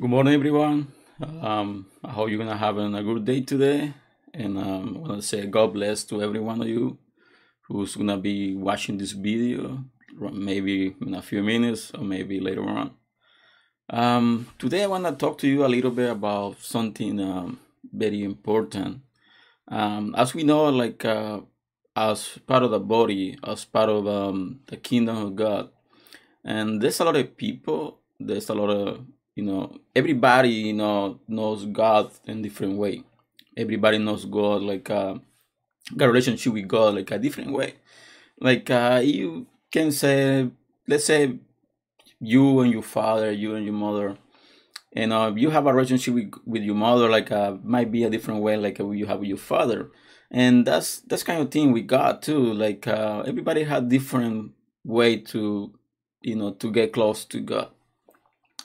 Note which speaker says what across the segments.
Speaker 1: Good morning, everyone. Um, I hope you're gonna having a good day today, and um, I want to say God bless to every one of you who's gonna be watching this video, maybe in a few minutes or maybe later on. Um, today, I want to talk to you a little bit about something um, very important. Um, as we know, like uh, as part of the body, as part of um, the kingdom of God, and there's a lot of people. There's a lot of you know everybody you know knows god in different way. Everybody knows god like uh got a relationship with god like a different way. Like uh you can say let's say you and your father you and your mother and uh, you have a relationship with, with your mother like uh might be a different way like uh, you have with your father. And that's that's kind of thing with god too. Like uh everybody had different way to you know to get close to god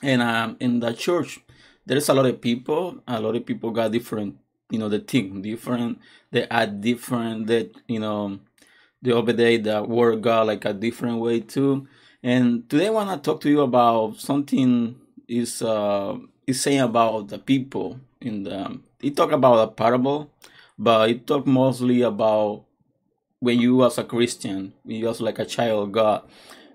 Speaker 1: and um, in the church there's a lot of people a lot of people got different you know the thing different they add different that you know they obey the word god like a different way too. And today i want to talk to you about something is uh is saying about the people in the he talk about a parable but he talk mostly about when you as a christian when you as like a child of god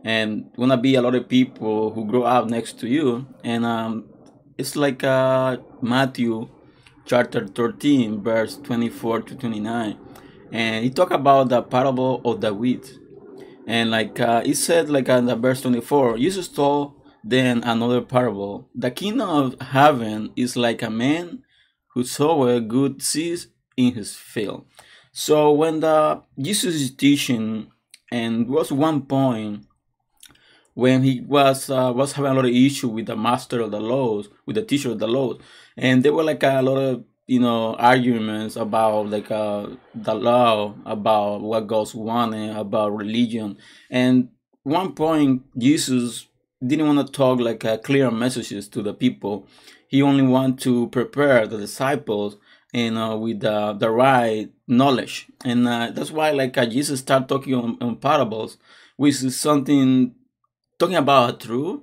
Speaker 1: and gonna be a lot of people who grow up next to you. And um, it's like uh, matthew chapter 13 verse 24 to 29 and he talk about the parable of the wheat. And like uh, he said like in the verse 24 jesus told then another parable. The kingdom of heaven is like a man who sowed good seeds in his field. So when the jesus is teaching and was one point when he was uh, was having a lot of issue with the master of the laws, with the teacher of the laws, and there were like a lot of you know arguments about like uh, the law, about what God's wanted, about religion, and one point Jesus didn't want to talk like uh, clear messages to the people. He only wanted to prepare the disciples and uh, with the, the right knowledge, and uh, that's why like uh, Jesus started talking on, on parables, which is something talking about truth,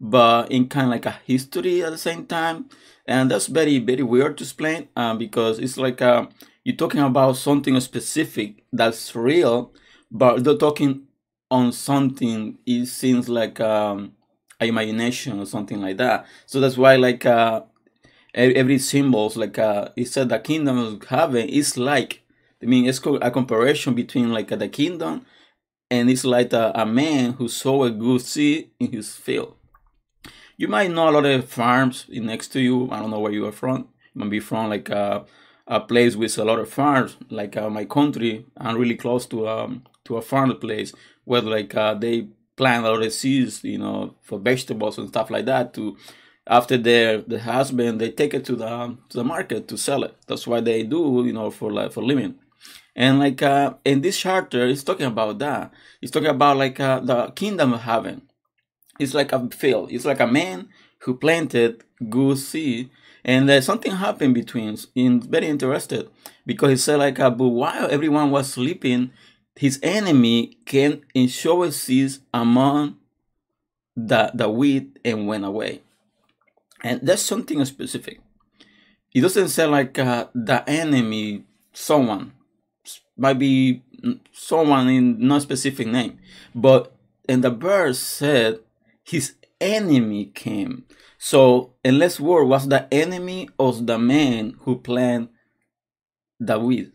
Speaker 1: but in kind of like a history at the same time. And that's very, very weird to explain uh, because it's like uh, you're talking about something specific that's real, but they're talking on something, it seems like um, imagination or something like that. So that's why, like, uh, every symbols, like, uh, it said the kingdom of heaven is like, I mean, it's called a comparison between like the kingdom and it's like a, a man who sow a good seed in his field. You might know a lot of farms next to you. I don't know where you are from. You might be from like a, a place with a lot of farms, like uh, my country. I'm really close to um to a farm place where like uh, they plant a lot of seeds, you know, for vegetables and stuff like that. To after their the husband, they take it to the to the market to sell it. That's why they do, you know, for like for living. And like uh, in this charter, it's talking about that. It's talking about like uh, the kingdom of heaven. It's like a field. It's like a man who planted good seed, and uh, something happened between. In very interested because he said like, uh, but while everyone was sleeping, his enemy came and showed seeds among the the wheat and went away. And that's something specific. It doesn't say like uh, the enemy, someone might be someone in no specific name. But and the verse said his enemy came. So unless word was the enemy of the man who planned the weed.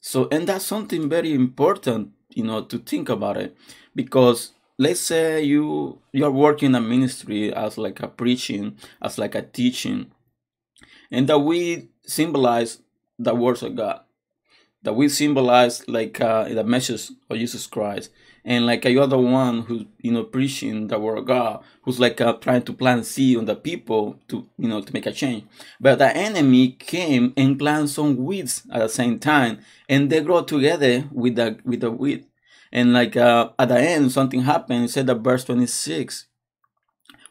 Speaker 1: So and that's something very important, you know, to think about it. Because let's say you you're working a ministry as like a preaching, as like a teaching, and we symbolize the words of God that we symbolize like uh, the message of Jesus Christ. And like you're the one who's you know preaching the word of God, who's like uh, trying to plant seed on the people to you know to make a change. But the enemy came and planted some weeds at the same time, and they grow together with the with the weed. And like uh, at the end, something happened. It said that verse twenty six,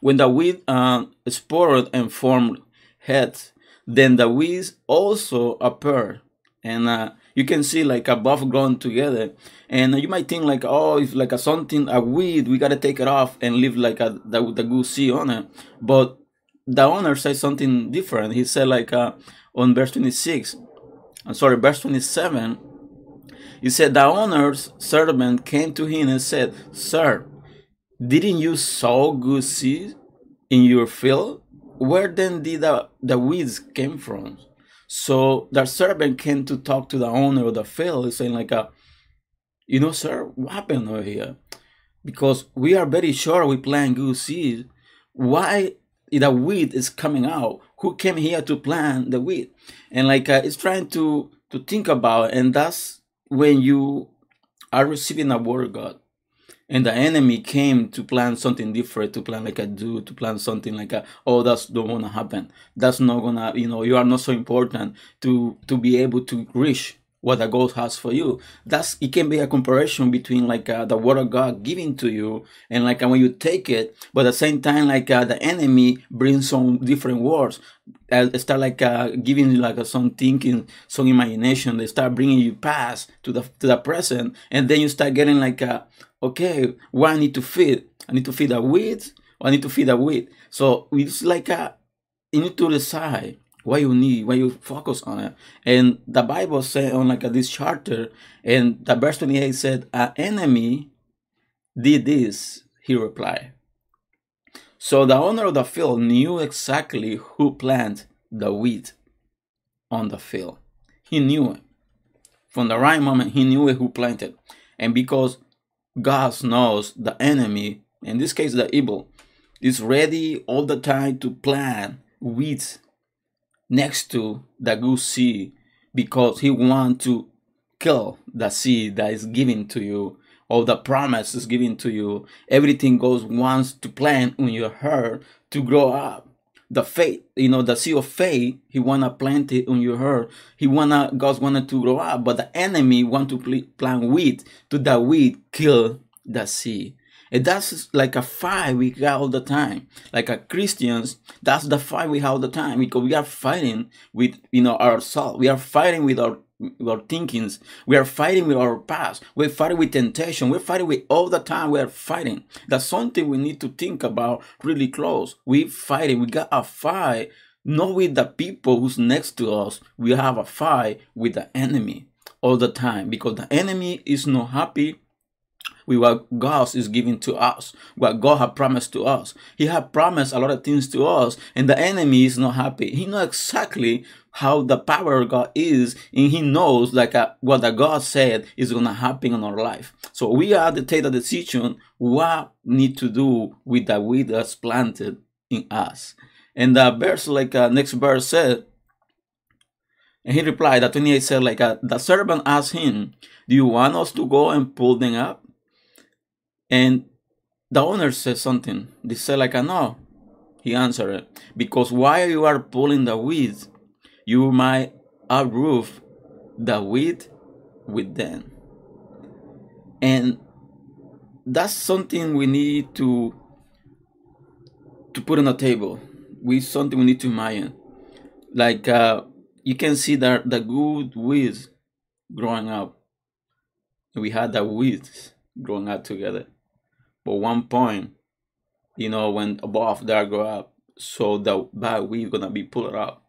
Speaker 1: when the weed uh, spoiled and formed heads, then the weeds also appeared, and uh, you can see like above grown together and you might think like oh if like a something a weed we gotta take it off and leave like a the, the good seed on it but the owner said something different. He said like uh, on verse 26, I'm sorry, verse 27, he said the owner's servant came to him and said, Sir, didn't you sow good seed in your field? Where then did the, the weeds came from? So the servant came to talk to the owner of the field, saying like, uh, you know, sir, what happened over here? Because we are very sure we plant good seed. Why the wheat is coming out? Who came here to plant the wheat? And like uh, it's trying to to think about, and that's when you are receiving a word God and the enemy came to plan something different to plan like a do to plan something like a oh that's don't want to happen. That's not gonna you know you are not so important to to be able to reach what the God has for you. That's it can be a comparison between like uh, the word of God giving to you and like uh, when you take it, but at the same time like uh, the enemy brings some different words. Uh, start like uh, giving you like uh, some thinking, some imagination. They start bringing you past to the to the present, and then you start getting like uh, okay, what I need to feed? I need to feed the weeds. I need to feed the wheat. So it's like a you need to decide what you need, what you focus on it. And the Bible said on like this charter, and the verse 28 said, An enemy did this, he replied. So the owner of the field knew exactly who planted the wheat on the field. He knew it. From the right moment, he knew who planted. And because God knows the enemy, in this case the evil, is ready all the time to plant weeds next to the good seed because he want to kill the seed that is given to you or the promise is given to you. Everything goes wants to plant in your heart to grow up. The faith, you know, the seed of faith, he wanna plant it on your heart. He wanna, God wanted to grow up, but the enemy want to plant weed to that weed kill the seed. And that's like a fight we got all the time. Like a Christians, that's the fight we have all the time because we are fighting with you know ourselves. We are fighting with our with our thinkings. We are fighting with our past. We're fighting with temptation. We're fighting with all the time. We are fighting. That's something we need to think about really close. We're fighting. We got a fight not with the people who's next to us. We have a fight with the enemy all the time because the enemy is not happy with what God is giving to us, what God has promised to us. He has promised a lot of things to us, and the enemy is not happy. He knows exactly how the power of God is, and he knows like uh, what the God said is gonna happen in our life. So we are to take the decision what need to do with the weed that's planted in us. And the verse, like uh, next verse said, and he replied, that 28 said, like uh, the servant asked him, Do you want us to go and pull them up? And the owner said something. They said like, no. He answered, because while you are pulling the weeds, you might uproot the weed with them. And that's something we need to to put on the table. We something we need to imagine. Like uh, you can see that the good weeds growing up. We had the weeds growing up together. But one point, you know, when above there grow up, so the bad weed gonna be pulled out.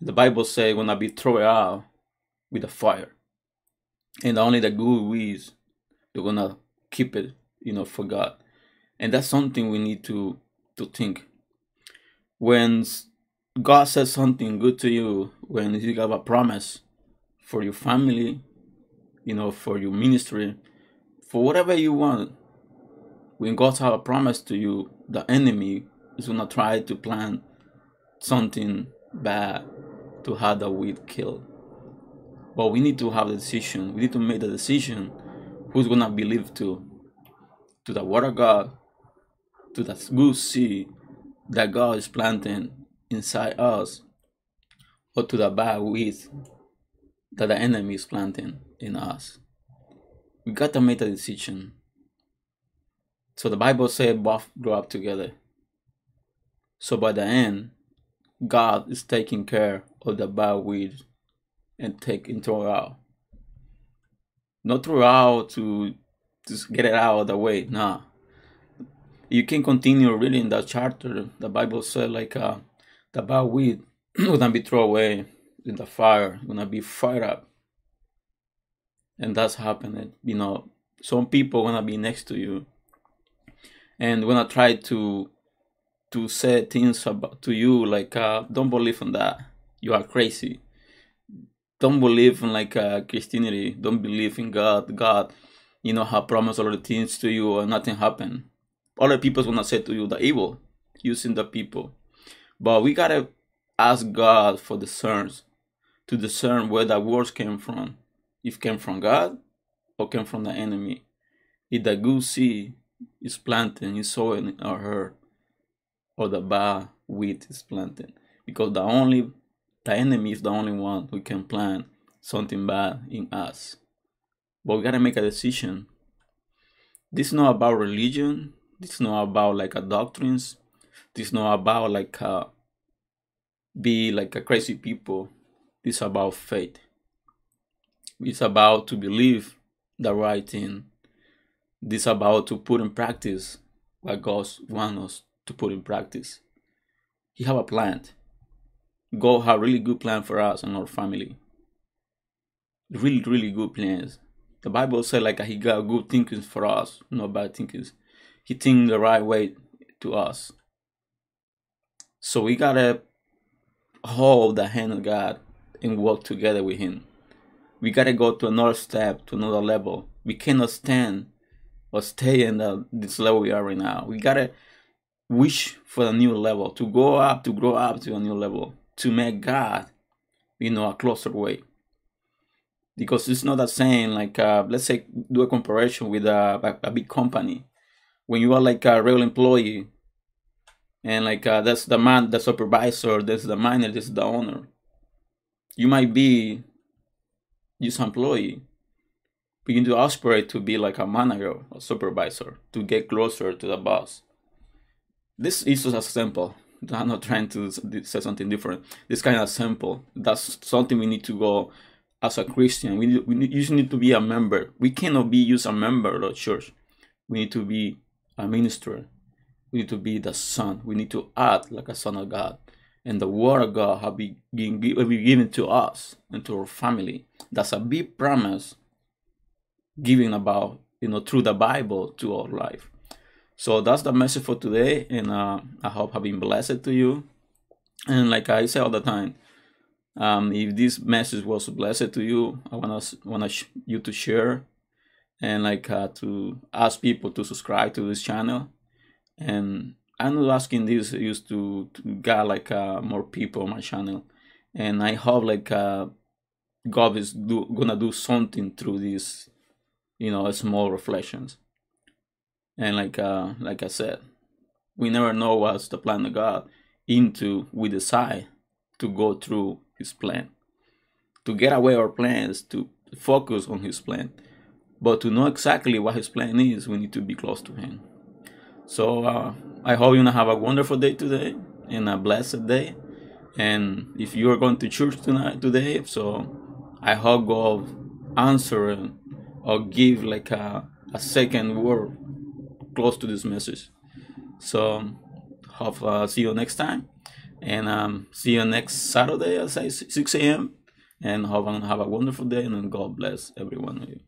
Speaker 1: The Bible say gonna be thrown out with the fire. And only the good weeds they're gonna keep it, you know, for God. And that's something we need to to think. When God says something good to you, when He have a promise for your family, you know, for your ministry, for whatever you want, when God has a promise to you, the enemy is gonna try to plan something bad to have the weed killed. But we need to have the decision. We need to make the decision who's gonna believe to to the word of God, to the good seed that God is planting inside us, or to the bad weed that the enemy is planting in us. We got to make a decision. So the Bible said both grow up together. So by the end, God is taking care of the bad weeds and taking out. Not throw out to just get it out of the way. Nah. You can continue reading the charter. The Bible said like uh, the bad weed gonna be thrown away in the fire, gonna be fired up. And that's happening. You know, some people gonna be next to you and when I try to to say things about to you like uh, don't believe in that. You are crazy. Don't believe in like uh, Christianity. Don't believe in God. God, you know, have promised all the things to you and nothing happened. Other people's gonna say to you the evil using the people. But we gotta ask God for discerns to discern where the words came from. If came from God or came from the enemy. If the good seed is planted, is sowing or her, or the bad wheat is planted. Because the only the enemy is the only one who can plant something bad in us. But we gotta make a decision. This is not about religion. This is not about like a doctrines. This is not about like uh, be like a crazy people. This is about faith. It's about to believe the right thing. This is about to put in practice what God wants us to put in practice. He have a plan. God have really good plan for us and our family. Really, really good plans. The Bible said like he got good thinkings for us, not bad thinkings. He think the right way to us. So we gotta hold the hand of God and work together with Him. We gotta go to another step, to another level. We cannot stand or stay in the, this level we are right now. We gotta wish for a new level, to go up, to grow up to a new level, to make God, you know, a closer way. Because it's not that saying like, uh, let's say, do a comparison with a, a, a big company. When you are like a real employee, and like uh, that's the man, the supervisor, that's the manager, this is the owner. You might be just employee, need to aspire to be like a manager or supervisor to get closer to the boss. This is just a simple. I'm not trying to say something different. This kind of simple. That's something we need to go as a Christian. We we need, you need to be a member. We cannot be just a member of the church. We need to be a minister we need to be the son. We need to act like a son of God. And the word of God have been given to us and to our family. That's a big promise given about, you know, through the Bible to our life. So that's the message for today. And uh, I hope have been blessed to you. And like I say all the time, um, if this message was blessed to you, I want want sh- you to share and like uh, to ask people to subscribe to this channel and I'm not asking this used to, to get like uh, more people on my channel, and I hope like uh, God is do, gonna do something through these, you know, small reflections. And like uh, like I said, we never know what's the plan of God. Into we decide to go through His plan, to get away our plans, to focus on His plan. But to know exactly what His plan is, we need to be close to Him. So uh, I hope you're gonna have a wonderful day today and a blessed day. And if you are going to church tonight today, so I hope God answer or give like a, a second word close to this message. So hope uh, see you next time, and um, see you next Saturday at 6 a.m. And hope have a wonderful day, and God bless everyone of you.